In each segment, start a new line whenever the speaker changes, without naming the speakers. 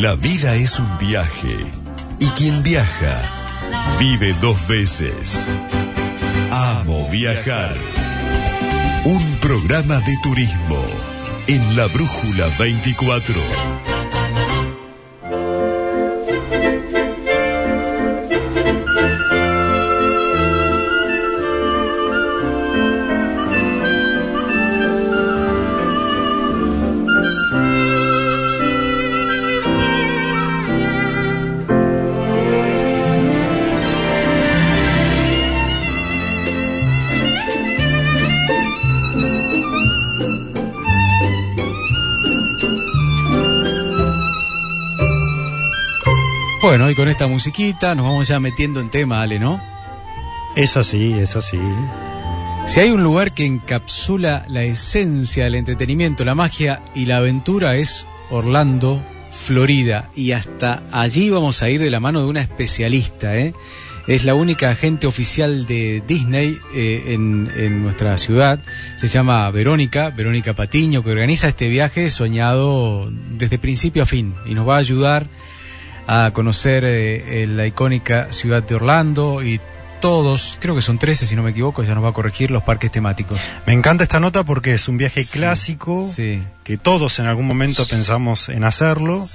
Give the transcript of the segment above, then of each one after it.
La vida es un viaje y quien viaja vive dos veces. Amo viajar. Un programa de turismo en la Brújula 24.
Bueno, y con esta musiquita nos vamos ya metiendo en tema, Ale, ¿no?
Es así, es así.
Si hay un lugar que encapsula la esencia del entretenimiento, la magia y la aventura es Orlando, Florida. Y hasta allí vamos a ir de la mano de una especialista, ¿eh? Es la única agente oficial de Disney eh, en, en, nuestra ciudad. Se llama Verónica, Verónica Patiño, que organiza este viaje soñado desde principio a fin y nos va a ayudar a conocer eh, la icónica ciudad de Orlando y todos, creo que son 13 si no me equivoco, ya nos va a corregir los parques temáticos.
Me encanta esta nota porque es un viaje clásico
sí.
que todos en algún momento pensamos en hacerlo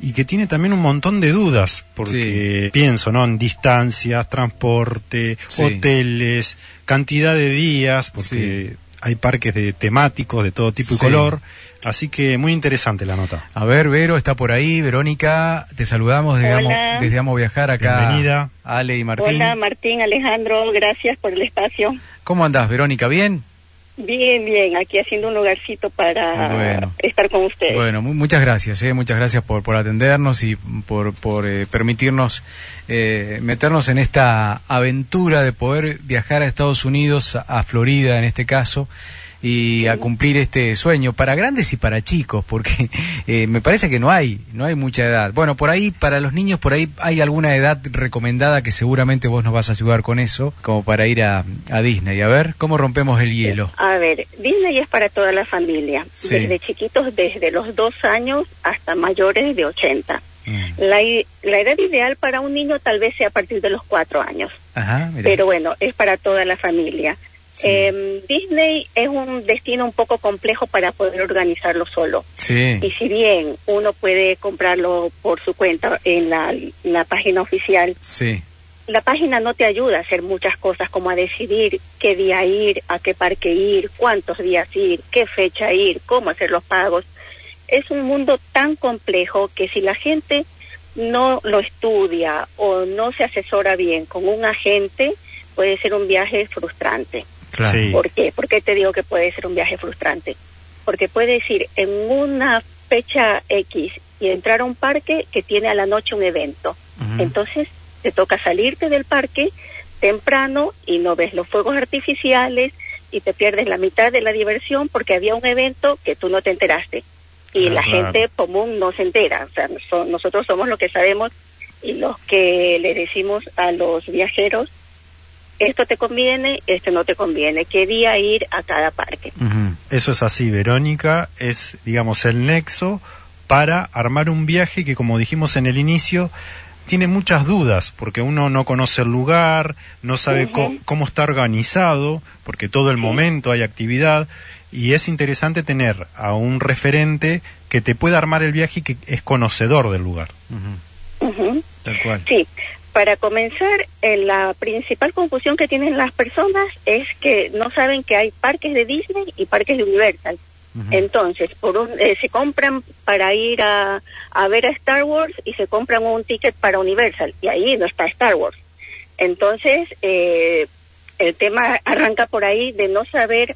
y que tiene también un montón de dudas porque pienso, ¿no? En distancias, transporte, hoteles, cantidad de días porque hay parques de temáticos de todo tipo y color, así que muy interesante la nota.
A ver, Vero está por ahí, Verónica, te saludamos desde, Amo,
Hola.
desde Amo Viajar acá.
Bienvenida.
Ale y Martín.
Hola Martín, Alejandro, gracias por el espacio.
¿Cómo andás, Verónica? ¿Bien?
Bien, bien, aquí haciendo un lugarcito para
Bueno.
estar con ustedes.
Bueno, mu- muchas gracias, eh, muchas gracias por, por atendernos y por, por eh, permitirnos eh, meternos en esta aventura de poder viajar a Estados Unidos, a Florida en este caso, y a cumplir este sueño para grandes y para chicos, porque eh, me parece que no hay, no hay mucha edad. Bueno, por ahí, para los niños, por ahí hay alguna edad recomendada que seguramente vos nos vas a ayudar con eso, como para ir a, a Disney. A ver, ¿cómo rompemos el hielo?
A ver, Disney es para toda la familia,
Sí.
desde chiquitos, desde los dos años hasta mayores de 80.
Mm.
La, la edad ideal para un niño tal vez sea a partir de los cuatro años,
Ajá,
pero bueno, es para toda la familia.
Sí.
Em, Disney es un destino un poco complejo para poder organizarlo solo.
Sí.
Y si bien uno puede comprarlo por su cuenta en la, la página oficial,
Sí.
la página no te ayuda a hacer muchas cosas como a decidir qué día ir, a qué parque ir, cuántos días ir, qué fecha ir, cómo hacer los pagos. Es un mundo tan complejo que si la gente no lo estudia o no se asesora bien con un agente, puede ser un viaje frustrante.
Claro.
Sí.
¿Por qué? ¿Por qué te digo que puede ser un viaje frustrante? Porque puedes ir en una fecha X y entrar a un parque que tiene a la noche un evento. Entonces te toca salirte del parque temprano y no ves los fuegos artificiales y te pierdes la mitad de la diversión porque había un evento que tú no te enteraste. Y la
claro.
gente común no se entera. O sea, so- nosotros somos los que sabemos y los que le decimos a los viajeros, esto te conviene, esto no te conviene, qué día ir a cada parque.
Eso es así, Verónica, es, digamos, el nexo para armar un viaje que, como dijimos en el inicio, tiene muchas dudas, porque uno no conoce el lugar, no sabe cómo está organizado, porque todo el momento hay actividad, y es interesante tener a un referente que te pueda armar el viaje y que es conocedor del lugar.
Tal cual.
Sí, para comenzar, eh, la principal confusión que tienen las personas es que no saben que hay parques de Disney y parques de Universal. Entonces, por un, eh, se compran para ir a, a ver a Star Wars y se compran un ticket para Universal y ahí no está Star Wars. Entonces, eh, el tema arranca por ahí de no saber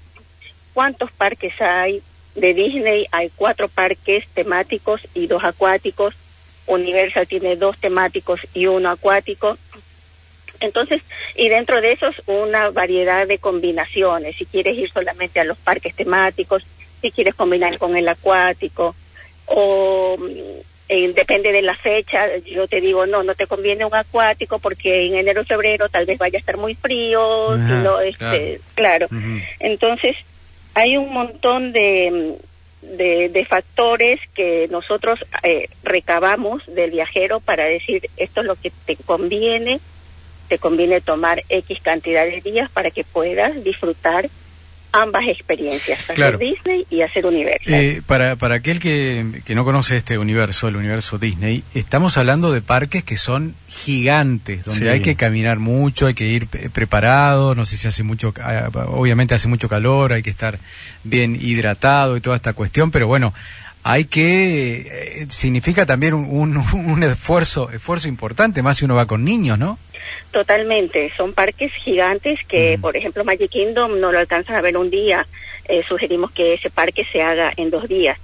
cuántos parques hay. De Disney hay cuatro parques temáticos y dos acuáticos. Universal tiene dos temáticos y uno acuático. Entonces, y dentro de esos una variedad de combinaciones. Si quieres ir solamente a los parques temáticos, si quieres combinar con el acuático, o mm, eh, depende de la fecha, yo te digo, no, no te conviene un acuático porque en enero febrero tal vez vaya a estar muy frío,
Ajá,
si no, este,
claro.
Entonces, hay un montón de, de, de factores que nosotros eh, recabamos del viajero para decir esto es lo que te conviene, te conviene tomar X cantidad de días para que puedas disfrutar ambas experiencias, hacer
Claro.
Disney y hacer Universal.
Eh, para, para aquel que, que no conoce este universo, el universo Disney, estamos hablando de parques que son gigantes, donde
Sí.
hay que caminar mucho, hay que ir preparado, no sé si hace mucho, ah, obviamente hace mucho calor, hay que estar bien hidratado y toda esta cuestión, pero bueno, hay que, eh, significa también un, un, un esfuerzo, esfuerzo importante, más si uno va con niños, ¿no?
Totalmente, son parques gigantes que, por ejemplo, Magic Kingdom no lo alcanzas a ver un día. Eh, sugerimos que ese parque se haga en dos días.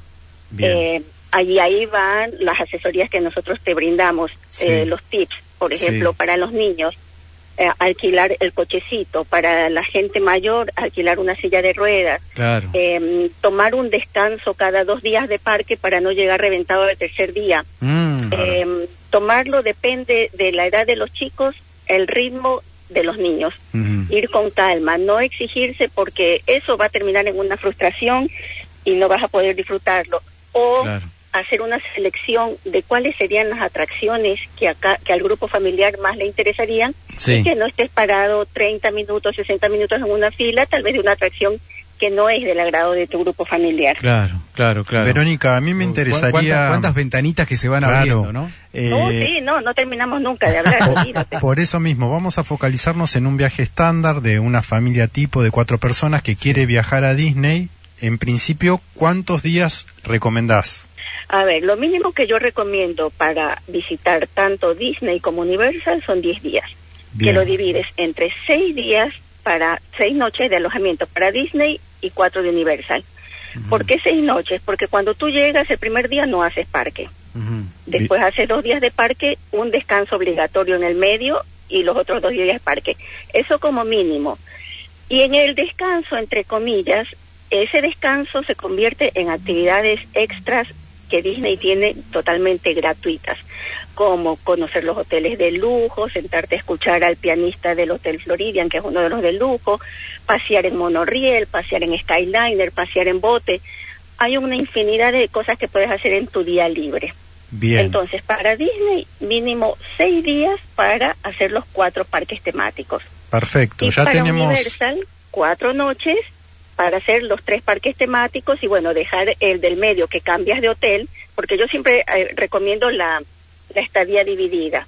Eh, allí ahí van las asesorías que nosotros te brindamos,
Sí.
eh, los tips, por
Sí.
ejemplo, para los niños, eh, alquilar el cochecito, para la gente mayor, alquilar una silla de ruedas,
Claro.
eh, tomar un descanso cada dos días de parque para no llegar reventado al tercer día.
Mm,
Eh, tomarlo depende de la edad de los chicos, el ritmo de los niños. Ir con calma, no exigirse porque eso va a terminar en una frustración y no vas a poder disfrutarlo. O
Claro.
Hacer una selección de cuáles serían las atracciones que acá que al grupo familiar más le interesarían
Sí.
y que no estés parado 30 minutos, 60 minutos en una fila, tal vez de una atracción que no es del agrado de tu grupo familiar.
Claro, claro, claro.
Verónica, a mí me
¿Cu-
interesaría...
¿Cuántas, cuántas ventanitas que se van
Claro.
abriendo, no?
eh,
No, sí, no, no terminamos nunca de hablar.
Por eso mismo, vamos a focalizarnos en un viaje estándar de una familia tipo de cuatro personas que quiere viajar a Disney. En principio, ¿cuántos días recomendás?
A ver, lo mínimo que yo recomiendo para visitar tanto Disney como Universal son 10 días. Que lo divides entre 6 días para 6 noches de alojamiento para Disney y 4 de Universal. ¿Por qué 6 noches? Porque cuando tú llegas el primer día no haces parque. Después haces dos días de parque, un descanso obligatorio en el medio y los otros dos días de parque. Eso como mínimo. Y en el descanso, entre comillas, ese descanso se convierte en actividades extras que Disney tiene totalmente gratuitas, como conocer los hoteles de lujo, sentarte a escuchar al pianista del Hotel Floridian, que es uno de los de lujo, pasear en monorriel, pasear en Skyliner, pasear en bote. Hay una infinidad de cosas que puedes hacer en tu día libre.
Bien.
Entonces, para Disney, mínimo seis días para hacer los cuatro parques temáticos.
Perfecto.
Y
Ya
para
tenemos...
Universal, cuatro noches para hacer los tres parques temáticos y bueno, dejar el del medio que cambias de hotel, porque yo siempre eh, recomiendo la, la estadía dividida.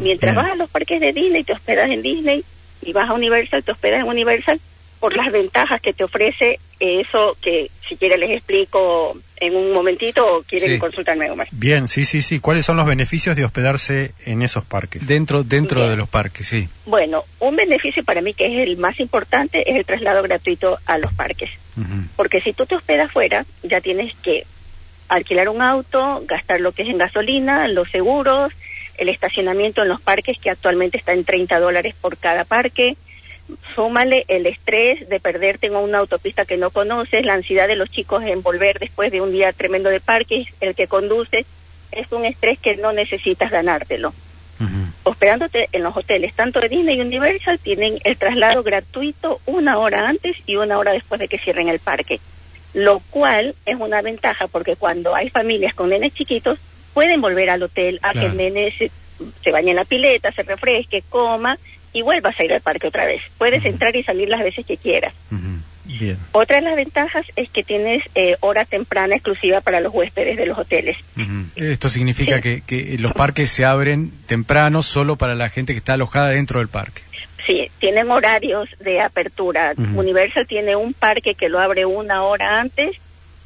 Mientras
Bien.
vas a los parques de Disney, te hospedas en Disney y vas a Universal, te hospedas en Universal por las ventajas que te ofrece eso que si quiere les explico en un momentito o quieren
Sí.
consultarme algo más.
Bien, sí, sí, sí. ¿Cuáles son los beneficios de hospedarse en esos parques?
Dentro, dentro
Bien.
de los parques, sí.
Bueno, un beneficio para mí que es el más importante es el traslado gratuito a los parques. Porque si tú te hospedas fuera, ya tienes que alquilar un auto, gastar lo que es en gasolina, los seguros, el estacionamiento en los parques que actualmente está en 30 dólares por cada parque. Súmale el estrés de perderte en una autopista que no conoces, la ansiedad de los chicos en volver después de un día tremendo de parques, el que conduce, es un estrés que no necesitas ganártelo
Ujú.
hospedándote en los hoteles, tanto de Disney y Universal, tienen el traslado gratuito una hora antes y una hora después de que cierren el parque. Lo cual es una ventaja porque cuando hay familias con nenes chiquitos, pueden volver al hotel a que el nene se, se bañe en la pileta, se refresque, coma y vuelvas a ir al parque otra vez. Puedes entrar y salir las veces que quieras.
Bien.
Otra de las ventajas es que tienes eh, hora temprana exclusiva para los huéspedes de los hoteles.
Esto significa que, que los parques se abren temprano solo para la gente que está alojada dentro del parque.
Sí, tienen horarios de apertura. Universal tiene un parque que lo abre una hora antes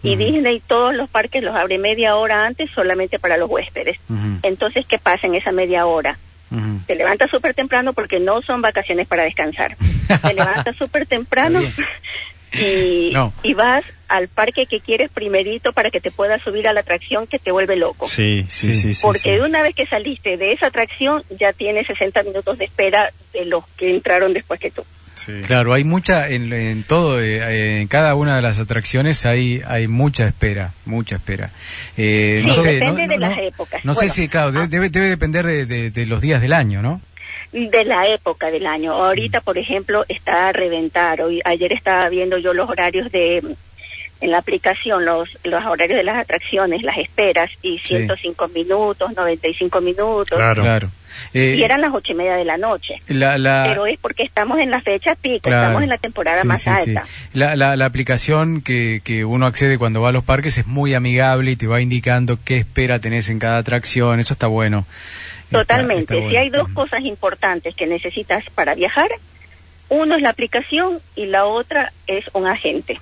y. Disney todos los parques los abre media hora antes solamente para los huéspedes. Entonces, ¿qué pasa en esa media hora?
Ujú.
Te levantas súper temprano porque no son vacaciones para descansar. Te levantas súper temprano y,
No.
y vas al parque que quieres primerito para que te puedas subir a la atracción que te vuelve loco.
Sí, sí,
Sí.
sí. sí,
Porque
sí.
una vez que saliste de esa atracción ya tienes 60 minutos de espera de los que entraron después que tú.
Sí.
Claro, hay mucha, en, en todo, eh, en cada una de las atracciones hay, hay mucha espera, mucha espera. Eh,
Sí,
no sé,
depende
no,
de
no-
las épocas.
No sé si, claro,
ah.
debe, debe depender de, de- de los días del año, ¿no?
de la época del año. Ahorita, por ejemplo, está a reventar. Hoy, ayer estaba viendo yo los horarios de, en la aplicación los, los horarios de las atracciones, las esperas, y
Sí.
105 minutos, 95 minutos,
Claro.
Claro. Eh,
y eran las ocho y media de la noche.
la, la-
Pero es porque estamos en la fecha pico,
Claro.
estamos en la temporada
Sí,
más
sí, sí.
alta.
La, la, la aplicación que, que uno accede cuando va a los parques es muy amigable y te va indicando qué espera tenés en cada atracción. Eso está bueno.
Totalmente.
está
Si
bueno.
hay dos cosas importantes que necesitas para viajar, uno es la aplicación y la otra es un agente.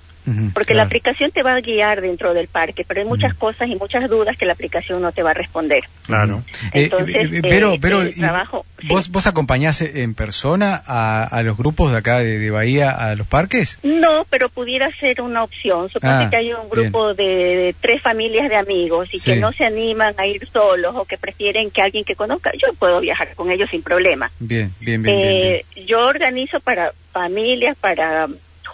Porque la aplicación te va a guiar dentro del parque, pero hay muchas cosas y muchas dudas que la aplicación no te va a responder.
Claro.
Eh,
Entonces,
eh, pero,
eh,
pero
el
y
trabajo-
¿vos,
sí.
¿vos acompañás en persona a, a los grupos de acá de, de Bahía a los parques?
No, pero pudiera ser una opción. Supongo
Ah,
que hay un grupo de, de tres familias de amigos y
Sí.
que no se animan a ir solos o que prefieren que alguien que conozca. Yo puedo viajar con ellos sin problema.
Bien, bien, bien. bien,
Yo organizo para familias, para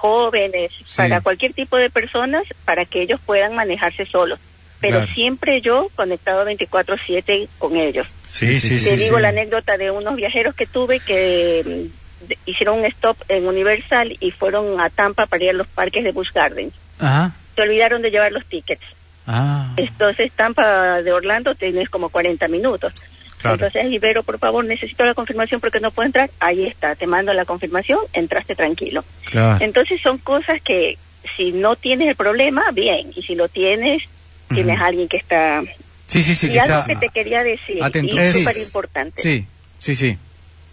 jóvenes,
Sí.
para cualquier tipo de personas, para que ellos puedan manejarse solos. Pero
Claro.
siempre yo conectado 24/7 con ellos.
Sí, sí, sí.
Te
sí,
digo
sí.
la anécdota de unos viajeros que tuve que mm, de- hicieron un stop en Universal y fueron a Tampa para ir a los parques de Busch Gardens.
Ajá.
Se olvidaron de llevar los tickets.
Ah.
Entonces Tampa de Orlando tienes como 40 minutos.
Claro.
Entonces, Ibero, por favor, necesito la confirmación porque no puedo entrar. Ahí está, te mando la confirmación, entraste tranquilo.
Claro.
Entonces son cosas que si no tienes el problema, bien. Y si lo tienes, tienes a alguien que está...
Sí, sí, sí.
y
que
algo
está...
que te quería decir,
atento.
y es súper importante,
Sí, sí, sí.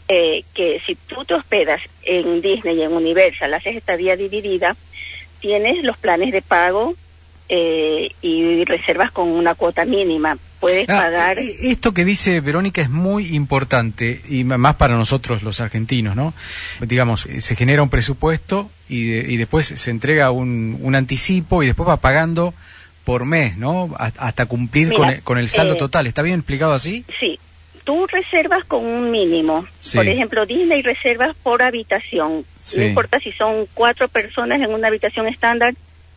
eh, que si tú te hospedas en Disney y en Universal, haces estadía dividida, tienes los planes de pago eh, y reservas con una cuota mínima. Puedes
Ah,
pagar...
eh, Esto que dice Verónica es muy importante y más para nosotros los argentinos, ¿no? Digamos, eh, se genera un presupuesto y, de- y después se entrega un, un anticipo y después va pagando por mes, ¿no? Ha- Hasta cumplir
Mira,
con, el, con el saldo
eh,
total. ¿Está bien explicado así?
Sí, tú reservas con un mínimo.
Sí.
Por ejemplo, Disney reservas por habitación.
Sí.
No importa si son cuatro personas en una habitación estándar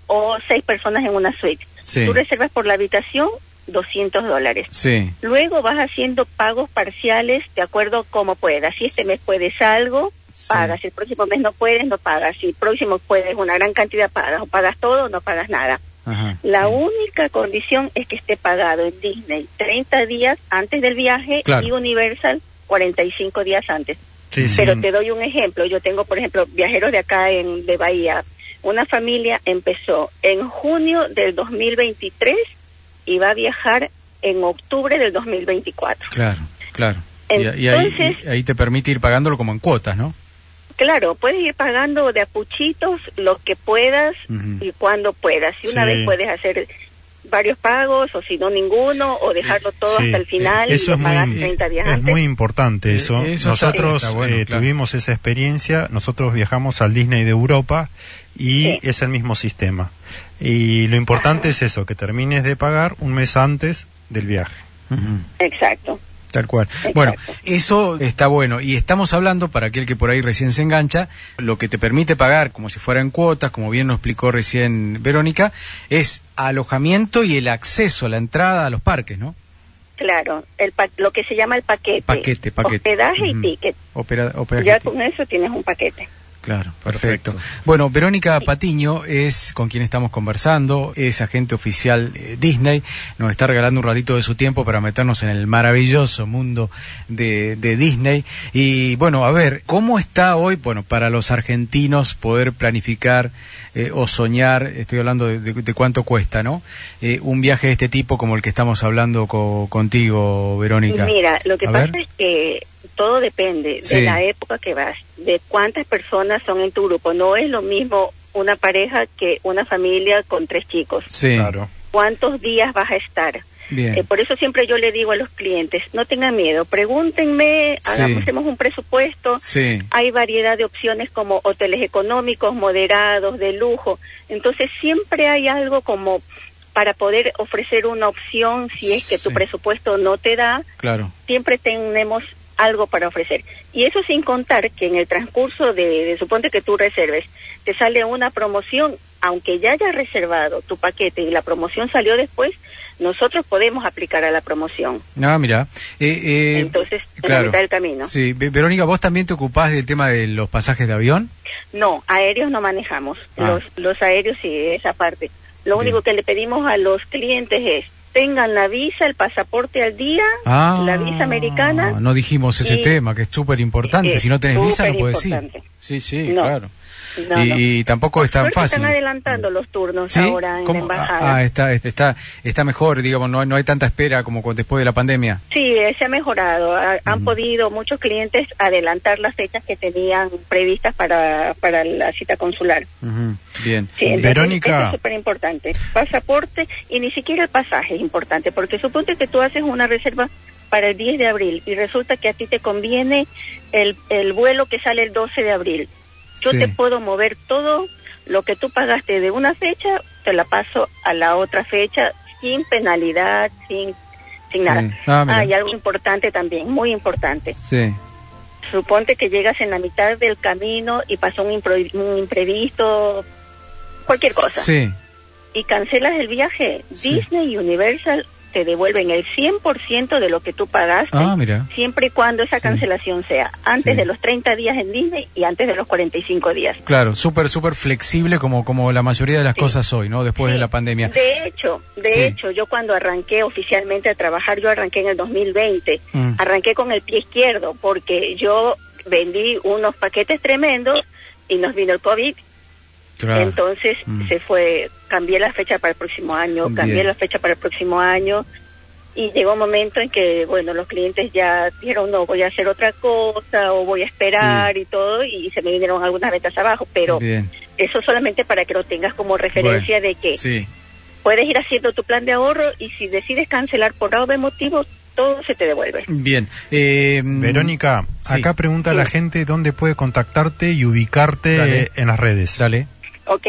o seis personas en una suite.
Sí.
Tú reservas por la habitación 200 dólares.
Sí.
Luego vas haciendo pagos parciales de acuerdo a cómo puedas. Si este mes puedes algo,
Sí.
pagas. Si el próximo mes no puedes, no pagas. Si el próximo puedes una gran cantidad, pagas. O pagas todo o no pagas nada.
Ajá.
La única condición es que esté pagado en Disney 30 días antes del viaje
Claro.
y Universal 45 días antes.
Sí, sí.
Pero te doy un ejemplo. Yo tengo, por ejemplo, viajeros de acá en, de Bahía. Una familia empezó en junio del 2023 y va a viajar en octubre del 2024.
Claro, claro. Y, y ahí,
Entonces-
y ahí te permite ir pagándolo como en cuotas, ¿no?
Claro, puedes ir pagando de a puchitos lo que puedas y cuando puedas. Si una
Sí.
vez puedes hacer varios pagos o si no ninguno o dejarlo todo
Sí,
hasta el final y
Eso
lo
es
pagas
muy,
30 días
es
antes.
muy importante
Eh,
eso.
está-
Nosotros
está bueno,
eh,
claro.
tuvimos esa experiencia, nosotros viajamos al Disney de Europa y
Sí.
es el mismo sistema. Y lo importante es eso, que termines de pagar un mes antes del viaje.
Exacto.
Tal cual.
Exacto.
Bueno, eso está bueno. Y estamos hablando, para aquel que por ahí recién se engancha, lo que te permite pagar como si fuera en cuotas, como bien nos explicó recién Verónica, es alojamiento y el acceso, la entrada a los parques, ¿no?
Claro, el pa- lo que se llama el paquete.
Paquete, paquete.
Hospedaje y ticket.
Opera,
Ya con eso tienes un paquete.
Claro, perfecto.
Perfecto.
Bueno, Verónica Patiño es con quien estamos conversando, es agente oficial eh, Disney, nos está regalando un ratito de su tiempo para meternos en el maravilloso mundo de, de Disney. Y bueno, a ver, ¿cómo está hoy, bueno, para los argentinos poder planificar eh, o soñar, estoy hablando de, de- de cuánto cuesta, ¿no? Eh, un viaje de este tipo como el que estamos hablando co- contigo, Verónica.
Mira, lo que
A
pasa
ver.
es que todo depende
Sí.
de la época que vas, de cuántas personas son en tu grupo. No es lo mismo una pareja que una familia con tres chicos.
Sí,
Claro.
¿Cuántos días vas a estar?
bien.
Eh, por eso siempre yo le digo a los clientes, no tengan miedo, pregúntenme,
Sí.
hagamos un presupuesto.
sí,
Hay variedad de opciones como hoteles económicos, moderados, de lujo. Entonces siempre hay algo como para poder ofrecer una opción si es que tu presupuesto no te da,
claro.
siempre tenemos algo para ofrecer. Y eso sin contar que en el transcurso de, de suponte que tú reserves, te sale una promoción, aunque ya hayas reservado tu paquete y la promoción salió después, nosotros podemos aplicar a la promoción.
Ah, mira. Eh, eh,
Entonces, en la
claro.
mitad del camino.
Sí, Ve- Verónica, ¿vos también te ocupás del tema de los pasajes de avión?
No, aéreos no manejamos.
Ah.
Los, los aéreos sí, esa parte. Lo
Bien.
único que le pedimos a los clientes es tengan la visa, el pasaporte al día,
Ah,
la visa americana.
No dijimos ese
y-
tema, que es súper importante. Si no tenés visa, no puedes ir. Sí, sí,
No.
claro.
No,
y,
no.
y tampoco
Por
es tan fácil.
Están adelantando los turnos
¿Sí?
ahora en
¿Cómo?
la embajada.
Ah, está, está, está mejor, digamos, no, hay- no hay tanta espera como después de la pandemia.
Sí, se ha mejorado. Ha- Han podido muchos clientes adelantar las fechas que tenían previstas para, para la cita consular.
Ujú, Bien.
Sí, entonces,
Verónica.
eso es súper importante. Pasaporte y ni siquiera el pasaje es importante, porque suponte que tú haces una reserva para el 10 de abril y resulta que a ti te conviene el, el vuelo que sale el 12 de abril. Yo
Sí.
te puedo mover todo lo que tú pagaste de una fecha, te la paso a la otra fecha sin penalidad, sin, sin
Sí.
nada.
Ah.
Ah, y algo importante también, muy importante.
Sí.
Suponte que llegas en la mitad del camino y pasó un, un imprevisto, cualquier cosa
Sí.
y cancelas el viaje,
Sí.
Disney Universal te devuelven el 100% de lo que tú pagaste,
Ah, mira.
siempre y cuando esa cancelación sea antes
Sí.
de los 30 días en Disney y antes de los 45 días.
Claro, súper, súper flexible como, como la mayoría de las
Sí.
cosas hoy, ¿no? Después de la pandemia.
De hecho, de hecho, yo cuando arranqué oficialmente a trabajar, yo arranqué en el 2020,
Mm.
arranqué con el pie izquierdo porque yo vendí unos paquetes tremendos y nos vino el COVID
Claro.
Entonces
Mm.
se fue, cambié la fecha para el próximo año, cambié
Bien.
la fecha para el próximo año y llegó un momento en que, bueno, los clientes ya dijeron, no, voy a hacer otra cosa o voy a esperar y todo y se me vinieron algunas ventas abajo, pero
Bien.
eso solamente para que lo tengas como referencia de que
Sí.
puedes ir haciendo tu plan de ahorro y si decides cancelar por algún motivo, todo se te devuelve.
Bien. Eh,
Verónica,
sí.
acá pregunta a la gente dónde puede contactarte y ubicarte
Dale.
en las redes.
Dale.
Ok.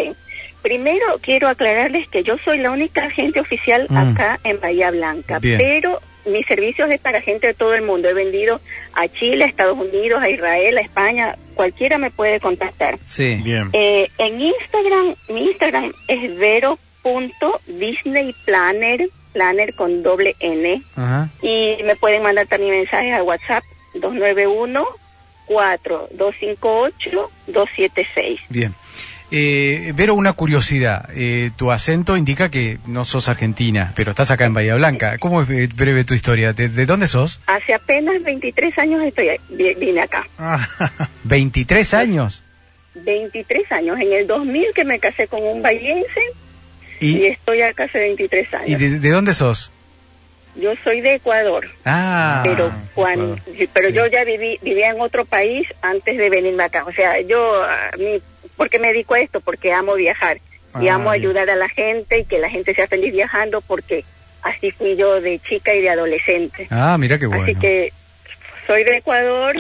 Primero quiero aclararles que yo soy la única agente oficial
Mm.
acá en Bahía Blanca,
Bien.
pero mis servicios es para gente de todo el mundo. He vendido a Chile, a Estados Unidos, a Israel, a España. Cualquiera me puede contactar.
Sí.
Bien.
Eh, en Instagram, mi Instagram es vero.disneyplanner, planner con doble N.
Ajá.
Y me pueden mandar también mensajes a WhatsApp 291 4258 276.
Bien. Eh, Vero, una curiosidad. Eh, tu acento indica que no sos argentina, pero estás acá en Bahía Blanca. ¿Cómo es eh, breve tu historia? ¿De, de dónde sos?
Hace apenas 23 años estoy vi- vine acá.
Ah,
¿23 años?
23 años. En el 2000 que me casé con un bahiense y,
¿Y,
estoy acá hace 23 años.
y de, de dónde sos?
Yo soy de Ecuador,
Ah,
pero cuando,
Ecuador.
pero
Sí.
yo ya viví, vivía en otro país antes de venirme acá. O sea, yo, a mí, ¿por qué me dedico a esto? Porque amo viajar y
Ah,
amo ayudar a la gente y que la gente sea feliz viajando porque así fui yo de chica y de adolescente.
Ah, mira qué bueno.
Así que soy de Ecuador,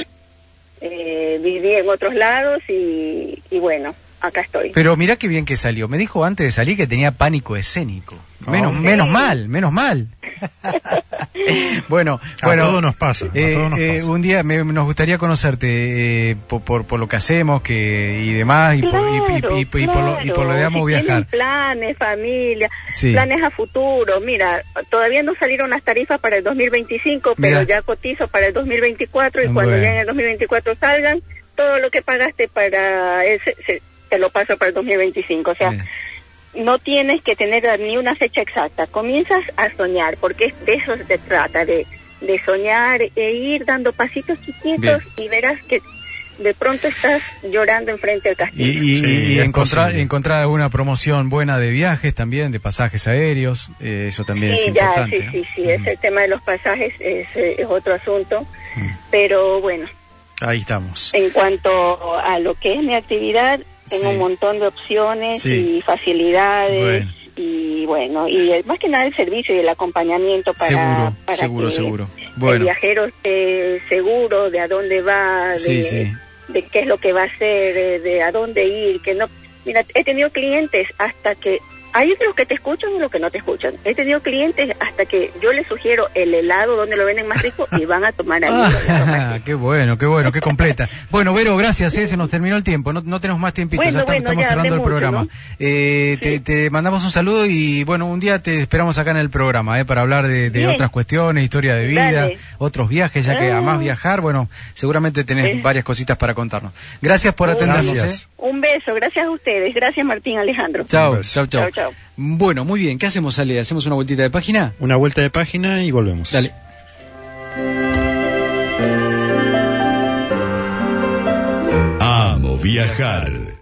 eh, viví en otros lados y, y bueno, acá estoy.
Pero mira qué bien que salió. Me dijo antes de salir que tenía pánico escénico. Menos, menos mal, menos mal. bueno,
A
bueno.
todos nos pasa, a
eh,
todos nos
eh,
pasa.
un día me- nos gustaría conocerte eh, por, por, por lo que hacemos que y demás y por, y, y- y- y por lo, y por lo de
Si
viajar.
planes, familia,
Sí.
planes a futuro. Mira, todavía no salieron las tarifas para el 2025, pero
Mira.
ya cotizo para el 2024 y cuando ya en el 2024 salgan, todo lo que pagaste para ese, se- te lo paso para el 2025. O sea. No tienes que tener ni una fecha exacta. Comienzas a soñar, porque es- de eso se trata, de, de soñar e ir dando pasitos chiquitos y verás que de pronto estás llorando enfrente del castillo.
y-
Sí,
y
es
encontrar, encontrar alguna promoción buena de viajes también, de pasajes aéreos, eh, eso también
Sí,
es
ya,
importante.
sí,
¿no?
sí, sí,
Mm.
ese tema de los pasajes es, eh, es otro asunto,
Mm.
pero bueno,
Ahí estamos.
en cuanto a lo que es mi actividad, tengo
Sí.
un montón de opciones
Sí.
y facilidades
Bueno.
y bueno, y el- más que nada el servicio y el acompañamiento para,
Seguro,
para
seguro,
que
seguro.
el viajero esté seguro de a dónde va, de,
sí.
de qué es lo que va a hacer, de, de a dónde ir, que no... Mira, he tenido clientes hasta que... Hay otros que te escuchan y los que no te escuchan. He tenido clientes hasta que yo les sugiero el helado donde lo venden más rico y van a tomar ahí.
Ah, qué bueno, qué bueno, qué completa. Bueno, Vero, gracias, eh, se nos terminó el tiempo, no, no tenemos más tiempito,
Bueno,
ya
bueno,
estamos
ya
cerrando el
mucho,
programa.
¿no?
Eh, te,
Sí.
te mandamos un saludo y bueno, un día te esperamos acá en el programa, eh, para hablar de, otras cuestiones, historia de vida,
Dale.
otros viajes, ya que
Ah.
además viajar, bueno, seguramente tenés
Sí.
varias cositas para contarnos. Gracias por atendernos.
Gracias.
eh.
Un beso, gracias a ustedes. Gracias Martín Alejandro. Chao, chao, chao.
Bueno, muy bien. ¿Qué hacemos, Ale? ¿Hacemos una vueltita de página?
Una vuelta de página y volvemos.
Dale.
Amo viajar.